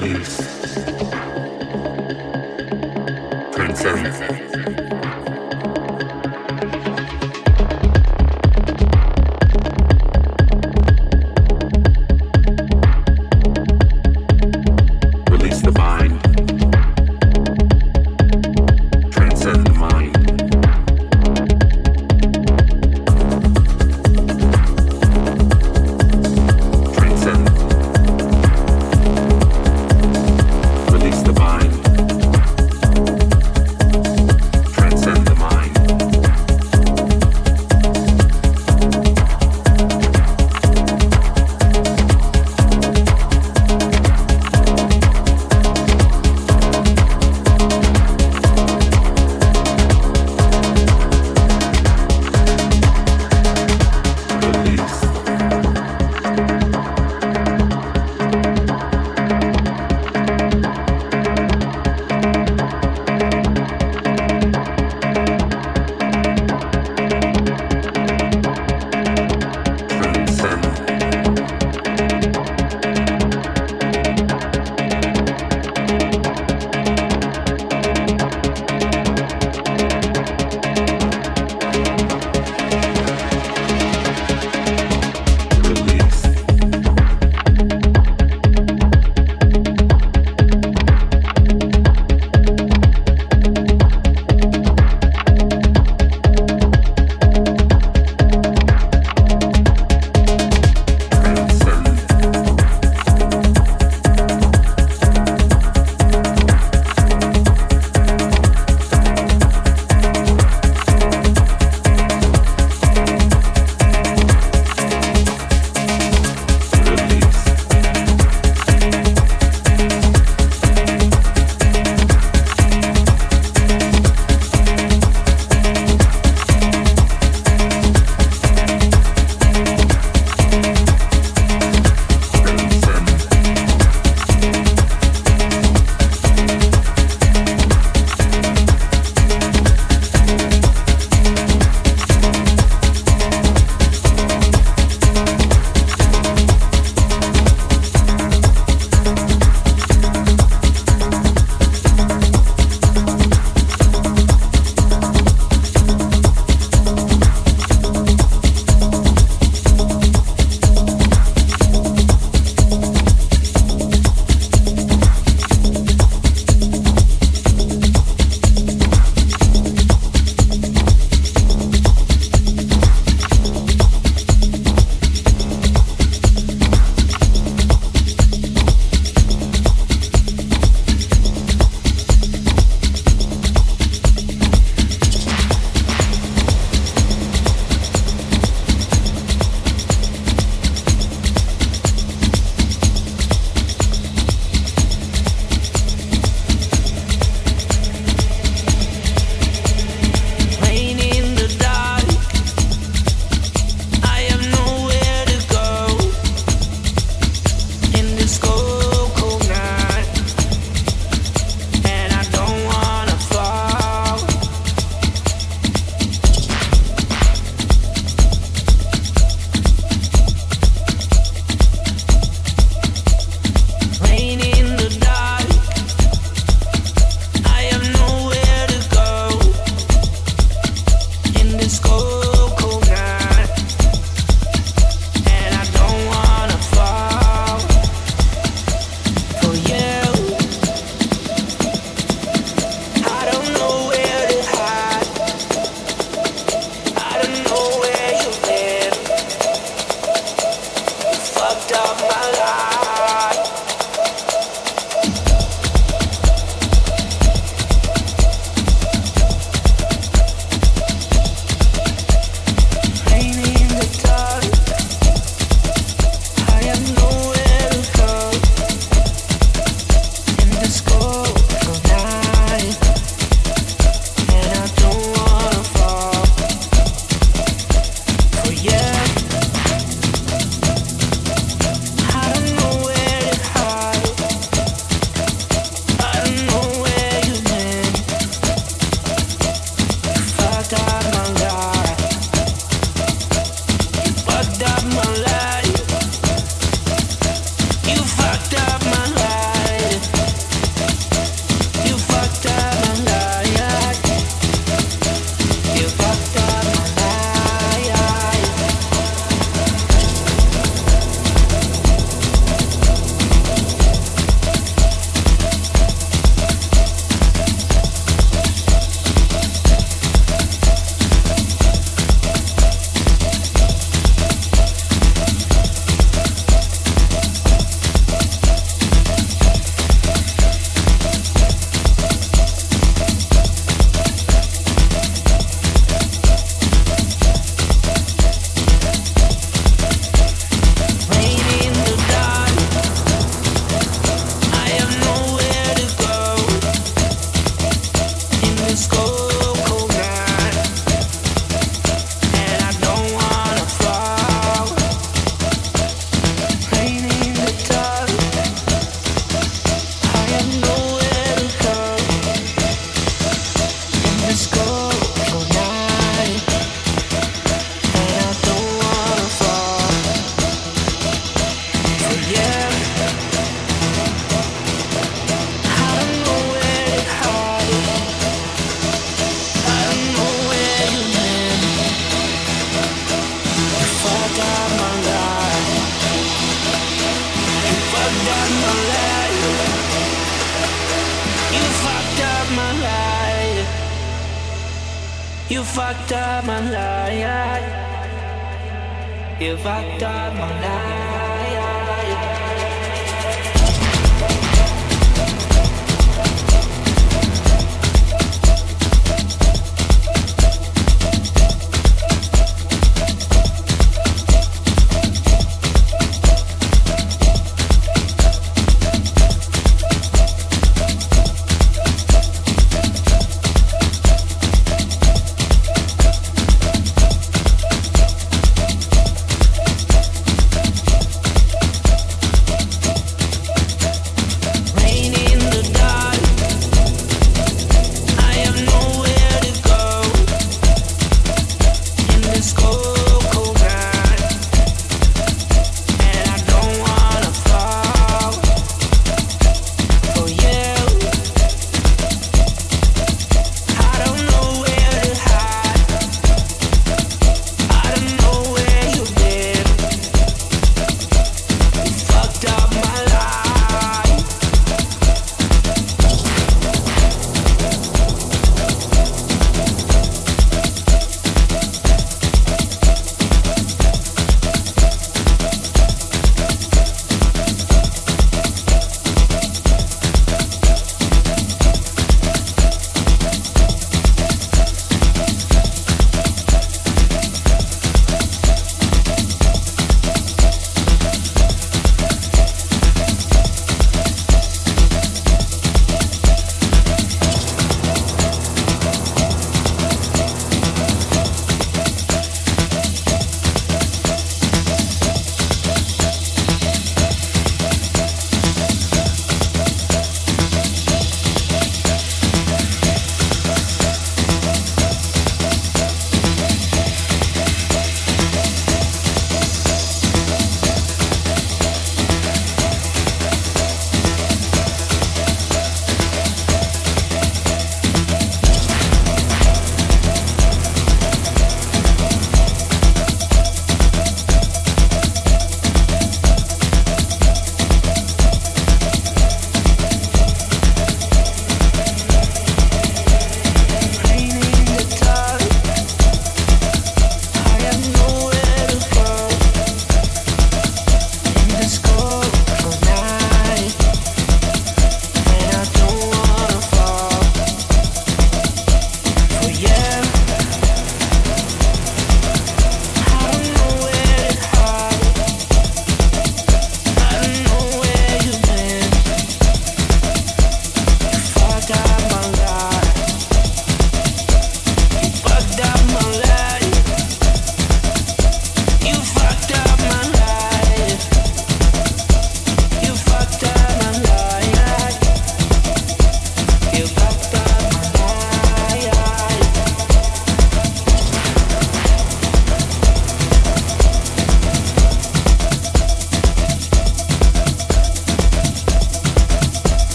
release.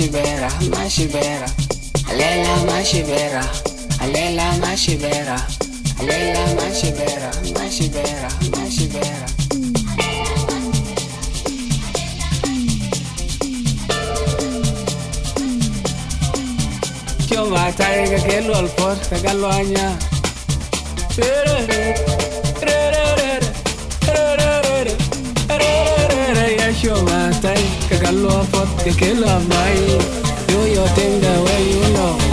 mashibera mashibera alela mashibera alela mashibera alela mashibera mashibera mashibera Kyo matai ka kelo alfor ka anya. Pero Take a gallo for the killer, of. Do your thing the way you know.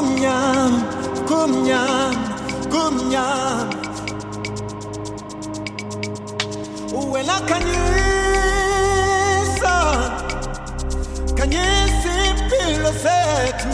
Kumnyam, kumnyam, kumnyam. Uwela kanyisa, kanyisi pilo setu.